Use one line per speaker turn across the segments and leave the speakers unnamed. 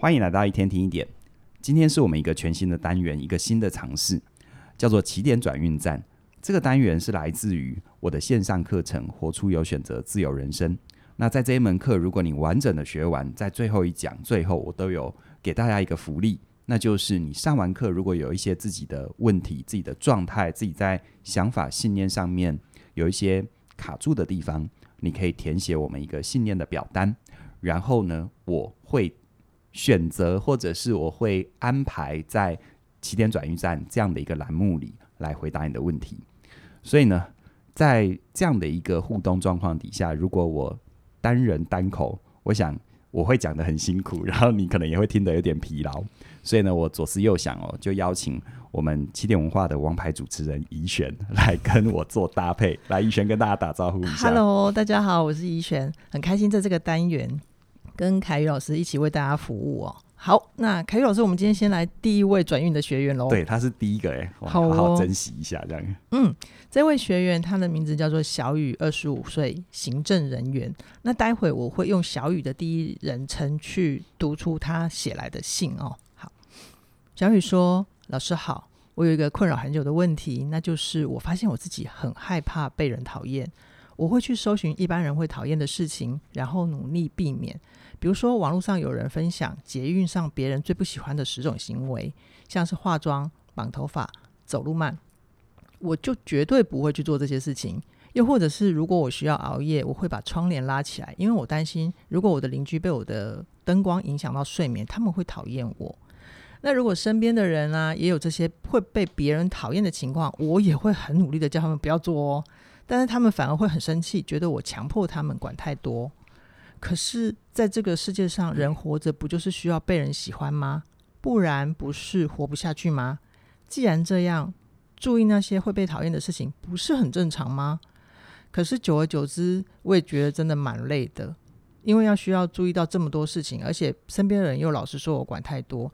欢迎来到一天听一点。今天是我们一个全新的单元，一个新的尝试，叫做起点转运站。这个单元是来自于我的线上课程《活出有选择自由人生》。那在这一门课，如果你完整的学完，在最后一讲最后，我都有给大家一个福利，那就是你上完课，如果有一些自己的问题、自己的状态、自己在想法、信念上面有一些卡住的地方，你可以填写我们一个信念的表单。然后呢，我会选择，或者是我会安排在起点转运站这样的一个栏目里来回答你的问题。所以呢，在这样的一个互动状况底下，如果我单人单口，我想我会讲得很辛苦，然后你可能也会听得有点疲劳。所以呢，我左思右想哦，就邀请我们起点文化的王牌主持人怡璇来跟我做搭配。来，怡璇跟大家打招呼一下。
Hello，大家好，我是怡璇，很开心在这个单元。跟凯宇老师一起为大家服务哦。好，那凯宇老师，我们今天先来第一位转运的学员喽。
对，他是第一个哎，
好，哦，
好好珍惜一下这样。
嗯，这位学员他的名字叫做小雨，二十五岁，行政人员。那待会我会用小雨的第一人称去读出他写来的信哦。好，小雨说：“老师好，我有一个困扰很久的问题，那就是我发现我自己很害怕被人讨厌，我会去搜寻一般人会讨厌的事情，然后努力避免。”比如说，网络上有人分享捷运上别人最不喜欢的十种行为，像是化妆、绑头发、走路慢，我就绝对不会去做这些事情。又或者是，如果我需要熬夜，我会把窗帘拉起来，因为我担心，如果我的邻居被我的灯光影响到睡眠，他们会讨厌我。那如果身边的人啊，也有这些会被别人讨厌的情况，我也会很努力的叫他们不要做哦。但是他们反而会很生气，觉得我强迫他们管太多。可是，在这个世界上，人活着不就是需要被人喜欢吗？不然不是活不下去吗？既然这样，注意那些会被讨厌的事情，不是很正常吗？可是久而久之，我也觉得真的蛮累的，因为要需要注意到这么多事情，而且身边的人又老是说我管太多，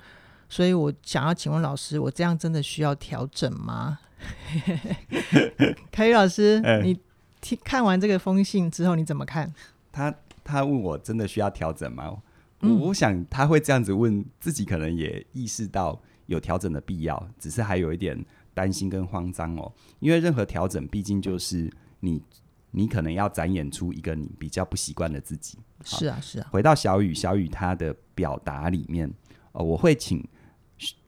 所以我想要请问老师，我这样真的需要调整吗？凯宇老师，欸、你听看完这个封信之后，你怎么看？
他。他问我真的需要调整吗？我想他会这样子问自己，可能也意识到有调整的必要，只是还有一点担心跟慌张哦。因为任何调整，毕竟就是你你可能要展演出一个你比较不习惯的自己。
是啊，是啊。
回到小雨，小雨他的表达里面，呃，我会请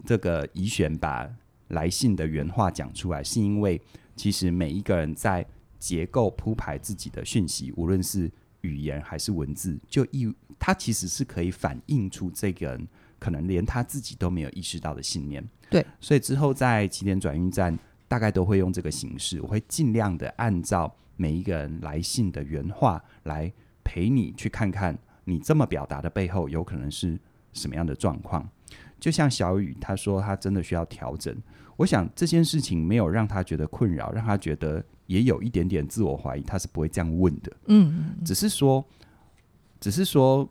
这个怡璇把来信的原话讲出来，是因为其实每一个人在结构铺排自己的讯息，无论是语言还是文字，就意他其实是可以反映出这个人可能连他自己都没有意识到的信念。
对，
所以之后在起点转运站，大概都会用这个形式，我会尽量的按照每一个人来信的原话来陪你去看看，你这么表达的背后有可能是什么样的状况。就像小雨他说，他真的需要调整。我想这件事情没有让他觉得困扰，让他觉得。也有一点点自我怀疑，他是不会这样问的。
嗯，
只是说，只是说，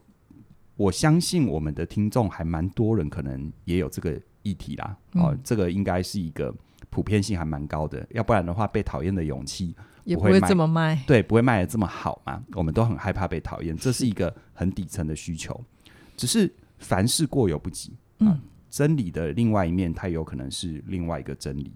我相信我们的听众还蛮多人，可能也有这个议题啦。嗯、哦，这个应该是一个普遍性还蛮高的，要不然的话，被讨厌的勇气
也不会这么卖。
对，不会卖的这么好嘛。我们都很害怕被讨厌，这是一个很底层的需求。只是凡事过犹不及。嗯、啊，真理的另外一面，它有可能是另外一个真理。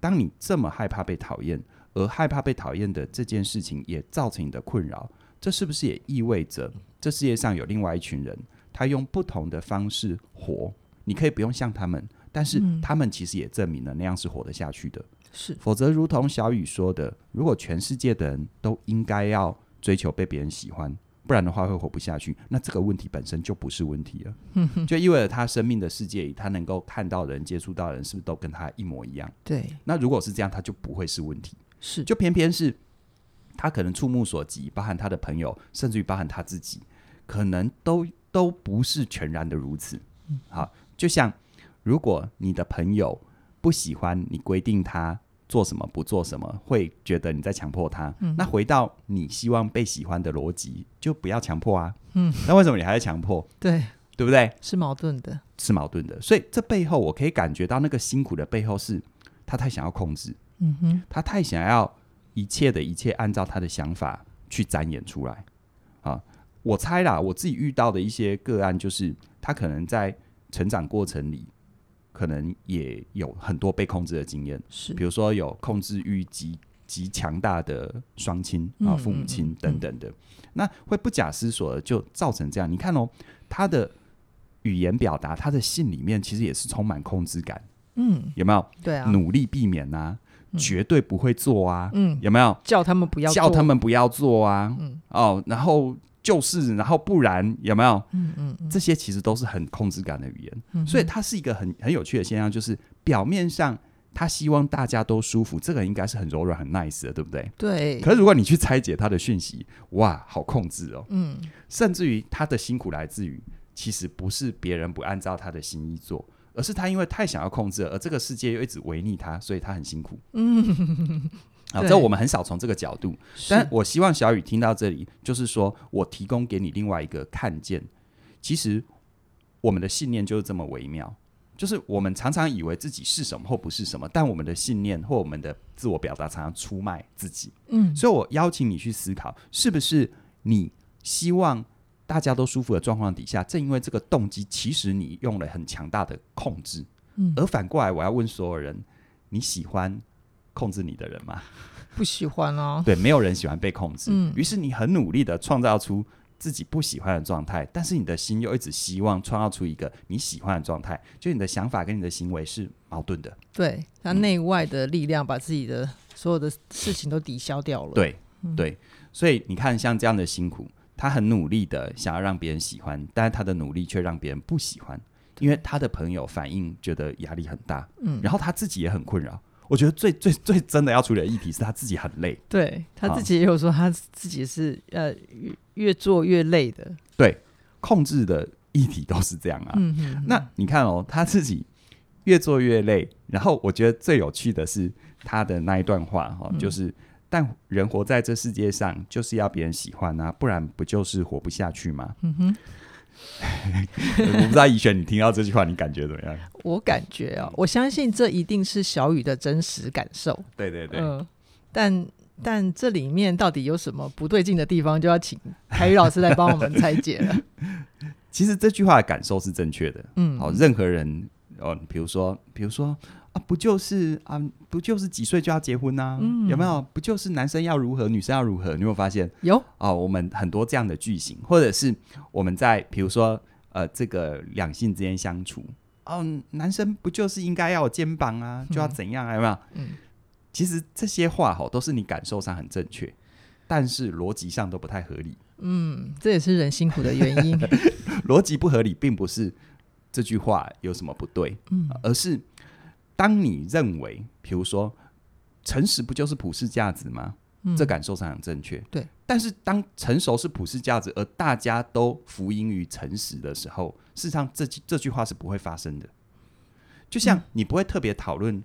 当你这么害怕被讨厌，而害怕被讨厌的这件事情也造成你的困扰，这是不是也意味着这世界上有另外一群人，他用不同的方式活？你可以不用像他们，但是他们其实也证明了那样是活得下去的。
是，
否则如同小雨说的，如果全世界的人都应该要追求被别人喜欢，不然的话会活不下去，那这个问题本身就不是问题了。就意味着他生命的世界里，他能够看到人、接触到的人，是不是都跟他一模一样？
对。
那如果是这样，他就不会是问题。
是，
就偏偏是，他可能触目所及，包含他的朋友，甚至于包含他自己，可能都都不是全然的如此。嗯、好，就像如果你的朋友不喜欢你规定他做什么不做什么，会觉得你在强迫他。嗯、那回到你希望被喜欢的逻辑，就不要强迫啊。嗯，那为什么你还在强迫？
对，
对不对？
是矛盾的，
是矛盾的。所以这背后，我可以感觉到那个辛苦的背后，是他太想要控制。
嗯哼，
他太想要一切的一切按照他的想法去展演出来啊！我猜啦，我自己遇到的一些个案，就是他可能在成长过程里，可能也有很多被控制的经验，
是，
比如说有控制欲极极强大的双亲啊、父母亲等等的，嗯嗯嗯、那会不假思索的就造成这样。你看哦，他的语言表达，他的信里面其实也是充满控制感，嗯，有没有？
对啊，
努力避免啊。绝对不会做啊！
嗯，
有没有
叫他们不要做
叫他们不要做啊？
嗯，
哦，然后就是，然后不然有没有？
嗯嗯，嗯，
这些其实都是很控制感的语言，
嗯，
所以它是一个很很有趣的现象，就是表面上他希望大家都舒服，这个应该是很柔软、很 nice 的，对不对？
对。
可是如果你去拆解他的讯息，哇，好控制哦。
嗯，
甚至于他的辛苦来自于，其实不是别人不按照他的心意做。而是他因为太想要控制了，而这个世界又一直违逆他，所以他很辛苦。
嗯，
好，这我们很少从这个角度。但我希望小雨听到这里，就是说我提供给你另外一个看见。其实我们的信念就是这么微妙，就是我们常常以为自己是什么或不是什么，但我们的信念或我们的自我表达常常出卖自己。
嗯，
所以我邀请你去思考，是不是你希望大家都舒服的状况底下，正因为这个动机，其实你用了很强大的控制。
嗯，
而反过来，我要问所有人：你喜欢控制你的人吗？
不喜欢哦。
对，没有人喜欢被控制。
嗯，
于是你很努力的创造出自己不喜欢的状态，但是你的心又一直希望创造出一个你喜欢的状态，就你的想法跟你的行为是矛盾的。
对，他内外的力量把自己的所有的事情都抵消掉了。
对，
嗯，
对，所以你看，像这样的辛苦。他很努力的想要让别人喜欢，但是他的努力却让别人不喜欢，因为他的朋友反应觉得压力很大，
嗯，
然后他自己也很困扰。我觉得最最最真的要处理的议题是他自己很累，
对，他自己也有说他自己是呃越越做越累的，
对，控制的议题都是这样啊。
嗯哼哼，
那你看哦，他自己越做越累，然后我觉得最有趣的是他的那一段话哈、哦嗯，就是。但人活在这世界上，就是要别人喜欢啊，不然不就是活不下去吗？
嗯哼，
我不知道宜璇，你听到这句话，你感觉怎么样？
我感觉啊，我相信这一定是小雨的真实感受。
对对对，
嗯、呃，但但这里面到底有什么不对劲的地方，就要请凯宇老师来帮我们拆解了。
其实这句话的感受是正确的。
嗯，
好，任何人哦，比如说，比如说。啊，不就是啊，不就是几岁就要结婚啊？嗯，有没有？不就是男生要如何，女生要如何？你有没有发现？
有
啊，我们很多这样的句型，或者是我们在比如说呃，这个两性之间相处，嗯，男生不就是应该要有肩膀啊，就要怎样啊？有没有？
嗯，
其实这些话哈，都是你感受上很正确，但是逻辑上都不太合理。
嗯，这也是人辛苦的原因。
逻辑不合理，并不是这句话有什么不对，
嗯，
而是。当你认为，比如说，诚实不就是普世价值吗？
嗯，
这感受上很正确。
对，
但是当成熟是普世价值，而大家都服膺于诚实的时候，事实上这句这句话是不会发生的。就像你不会特别讨论，嗯，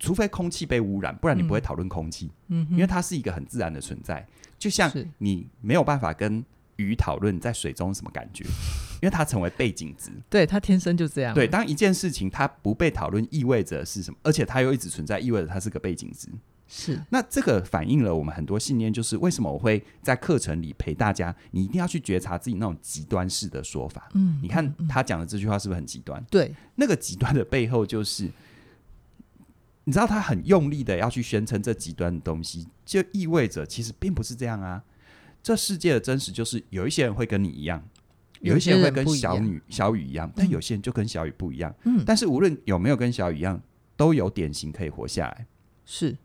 除非空气被污染，不然你不会讨论空气。
嗯，
因为它是一个很自然的存在。就像你没有办法跟鱼讨论在水中什么感觉，因为它成为背景值。
对，它天生就这样。
对，当一件事情它不被讨论，意味着是什么？而且它又一直存在，意味着它是个背景值。
是。那
这个反映了我们很多信念，就是为什么我会在课程里陪大家，你一定要去觉察自己那种极端式的说法。
嗯，
你看他讲的这句话是不是很极端？
对，
那个极端的背后就是，你知道他很用力的要去宣称这极端的东西，就意味着其实并不是这样啊。这世界的真实就是，有一些人会跟你一样，有一些人会跟小雨小雨一样，但有些人就跟小雨不一样。
嗯，
但是无论有没有跟小雨一样，都有典型可以活下来。
是，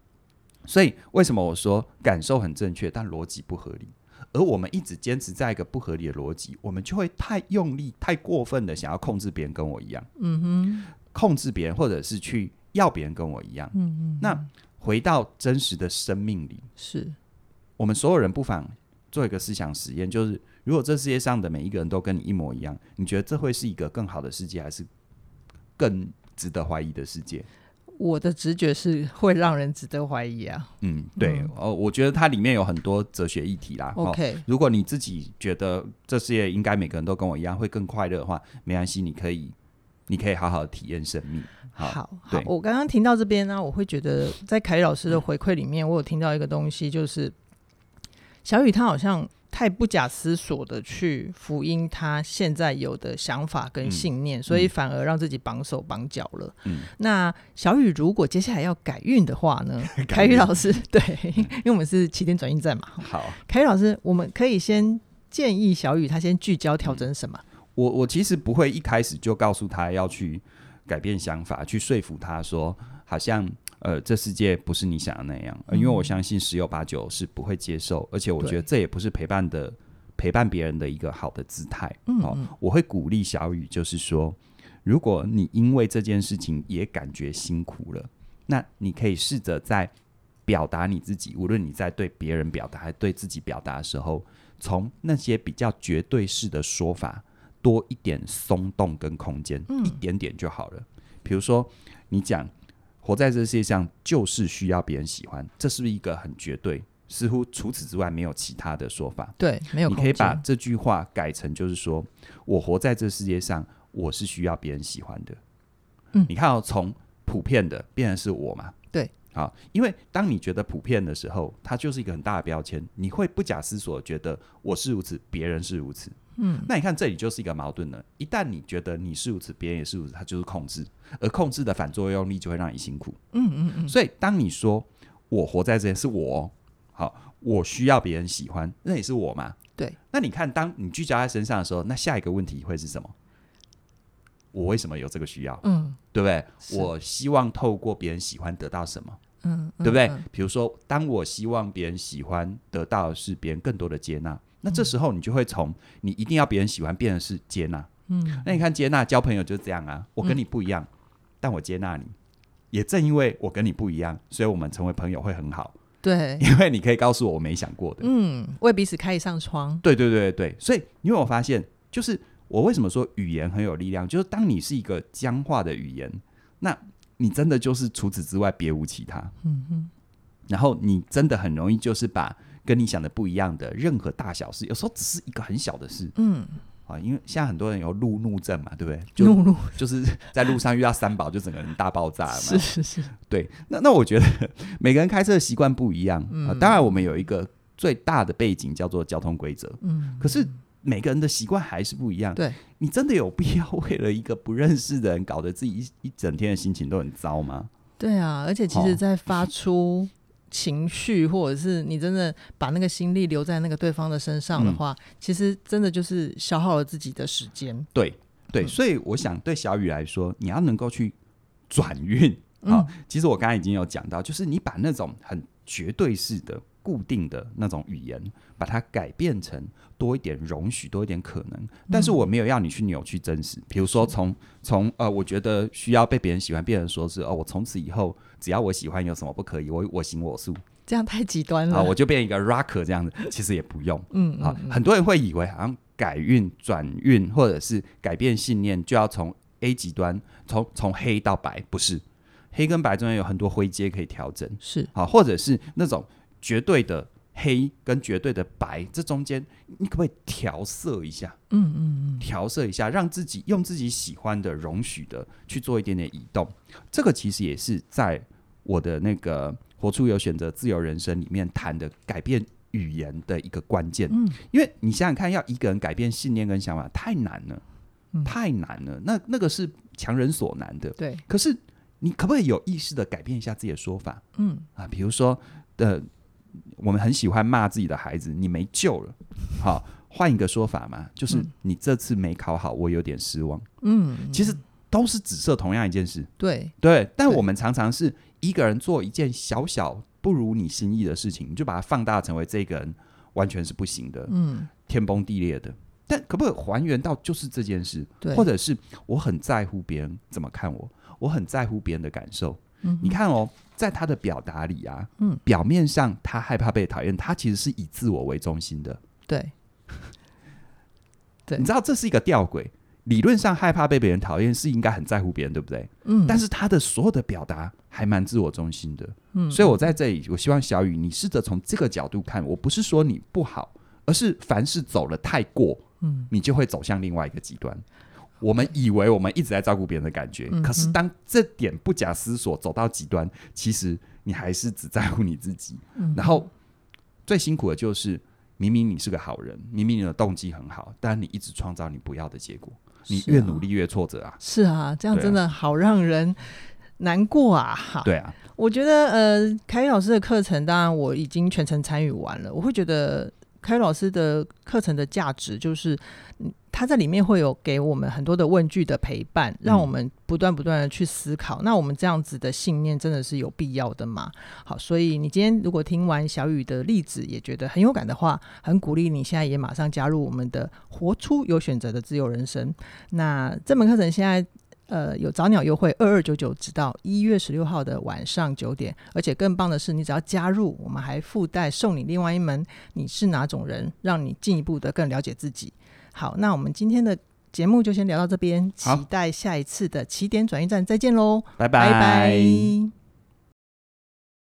所以为什么我说感受很正确，但逻辑不合理？而我们一直坚持在一个不合理的逻辑，我们就会太用力、太过分的想要控制别人跟我一样。
嗯哼，
控制别人，或者是去要别人跟我一样。
嗯嗯。
那回到真实的生命里，
是
我们所有人不妨。做一个思想实验，就是如果这世界上的每一个人都跟你一模一样，你觉得这会是一个更好的世界，还是更值得怀疑的世界？
我的直觉是会让人值得怀疑啊。
嗯，对，哦、嗯，我觉得它里面有很多哲学议题啦。
OK，、
哦、如果你自己觉得这世界应该每个人都跟我一样会更快乐的话，没关系，你可以，你可以好好的体验生命。好，
好，好，我刚刚听到这边呢，我会觉得在凯宇老师的回馈里面，我有听到一个东西，就是。小雨他好像太不假思索的去福音他现在有的想法跟信念，嗯、所以反而让自己绑手绑脚了。嗯，那小雨如果接下来要改运的话呢？凯宇老师，对，因为我们是起点转运站嘛。
好，
凯宇老师，我们可以先建议小雨他先聚焦调整什么？
我我其实不会一开始就告诉他要去改变想法，去说服他说，好像。呃，这世界不是你想的那样，呃，因为我相信十有八九是不会接受，而且我觉得这也不是陪伴的陪伴别人的一个好的姿态。嗯，哦，我会鼓励小雨，就是说，如果你因为这件事情也感觉辛苦了，那你可以试着在表达你自己，无论你在对别人表达还对自己表达的时候，从那些比较绝对式的说法多一点松动跟空间，嗯，一点点就好了。比如说，你讲。活在这世界上就是需要别人喜欢，这是不是一个很绝对？似乎除此之外没有其他的说法。
对，没有。
你可以把这句话改成，就是说我活在这世界上，我是需要别人喜欢的。嗯，你看哦，从普遍的变成是我嘛？
对，
好，因为当你觉得普遍的时候，它就是一个很大的标签，你会不假思索觉得我是如此，别人是如此。嗯，那你看这里就是一个矛盾了。一旦你觉得你是如此，别人也是如此，它就是控制，而控制的反作用力就会让你辛苦。嗯嗯嗯。所以当你说我活在这里是我，好，我需要别人喜欢，那也是我嘛？
对。
那你看，当你聚焦在身上的时候，那下一个问题会是什么？我为什么有这个需要？嗯，对不对？我希望透过别人喜欢得到什么？嗯，对不对？比如说，当我希望别人喜欢得到的是别人更多的接纳。那这时候你就会从你一定要别人喜欢变成是接纳，嗯，那你看接纳交朋友就是这样啊，我跟你不一样，嗯、但我接纳你，也正因为我跟你不一样，所以我们成为朋友会很好，
对，
因为你可以告诉我我没想过的，
嗯，为彼此开一扇窗，
对对对对，所以因为我发现，就是我为什么说语言很有力量，就是当你是一个僵化的语言，那你真的就是除此之外别无其他，嗯哼，然后你真的很容易就是把。跟你想的不一样的任何大小事，有时候只是一个很小的事，嗯，啊，因为现在很多人有路怒症嘛，对不对？就
路怒
就是在路上遇到三宝，就整个人大爆炸了嘛。
是是是，
对。那那我觉得每个人开车的习惯不一样，嗯，啊，当然我们有一个最大的背景叫做交通规则，嗯，可是每个人的习惯还是不一样。
对，
你真的有必要为了一个不认识的人，搞得自己一一整天的心情都很糟吗？
对啊，而且其实，在发出。情绪，或者是你真的把那个心力留在那个对方的身上的话，嗯、其实真的就是消耗了自己的时间。
对对，所以我想对小雨来说，你要能够去转运啊。其实我刚才已经有讲到，就是你把那种很绝对式的。固定的那种语言，把它改变成多一点容许，多一点可能。但是我没有要你去扭曲真实。比如说从，从从呃，我觉得需要被别人喜欢，变成说是哦，我从此以后只要我喜欢，有什么不可以？我我行我素，
这样太极端了
啊！我就变一个 rocker 这样子，其实也不用。嗯，嗯，嗯，啊，很多人会以为好像改运、转运，或者是改变信念，就要从 A 极端，从从黑到白，不是黑跟白中间有很多灰阶可以调整，
是
啊，或者是那种。绝对的黑跟绝对的白，这中间你可不可以调色一下？嗯嗯嗯，调色一下，让自己用自己喜欢的、容许的去做一点点移动。这个其实也是在我的那个“活出有选择自由人生”里面谈的改变语言的一个关键。嗯，因为你想想看，要一个人改变信念跟想法太难了，嗯、太难了。那那个是强人所难的。
对，
可是你可不可以有意识的改变一下自己的说法？嗯啊，比如说的。呃我们很喜欢骂自己的孩子，你没救了。好，换一个说法嘛，就是你这次没考好，我有点失望。嗯，其实都是指涉同样一件事。
对
对，但我们常常是一个人做一件小小不如你心意的事情，你就把它放大成为这个人完全是不行的，嗯，天崩地裂的。但可不可以还原到就是这件事？
对，
或者是我很在乎别人怎么看我，我很在乎别人的感受。嗯，你看哦。在他的表达里啊，嗯，表面上他害怕被讨厌，他其实是以自我为中心的。
对，对，
你知道这是一个吊诡。理论上害怕被别人讨厌是应该很在乎别人，对不对？嗯，但是他的所有的表达还蛮自我中心的。嗯，所以我在这里，我希望小雨你试着从这个角度看，我不是说你不好，而是凡事走了太过，嗯，你就会走向另外一个极端。我们以为我们一直在照顾别人的感觉，嗯、可是当这点不假思索走到极端，其实你还是只在乎你自己。嗯、然后最辛苦的就是明明你是个好人，明明你的动机很好，但你一直创造你不要的结果，你越努力越挫折啊！
是啊，这样真的好让人难过啊！哈，
对啊，
我觉得呃，凯宇老师的课程，当然我已经全程参与完了，我会觉得。凯老师的课程的价值就是，他在里面会有给我们很多的问句的陪伴，让我们不断不断的去思考。嗯。那我们这样子的信念真的是有必要的吗？好，所以你今天如果听完小雨的例子，也觉得很有感的话，很鼓励你现在也马上加入我们的活出有选择的自由人生。那这门课程现在。呃，有早鸟优惠，二二九九，直到一月十六号的晚上九点。而且更棒的是，你只要加入，我们还附带送你另外一门《你是哪种人》，让你进一步的更了解自己。好，那我们今天的节目就先聊到这边，期待下一次的起点转运站，再见喽，
拜拜。拜拜。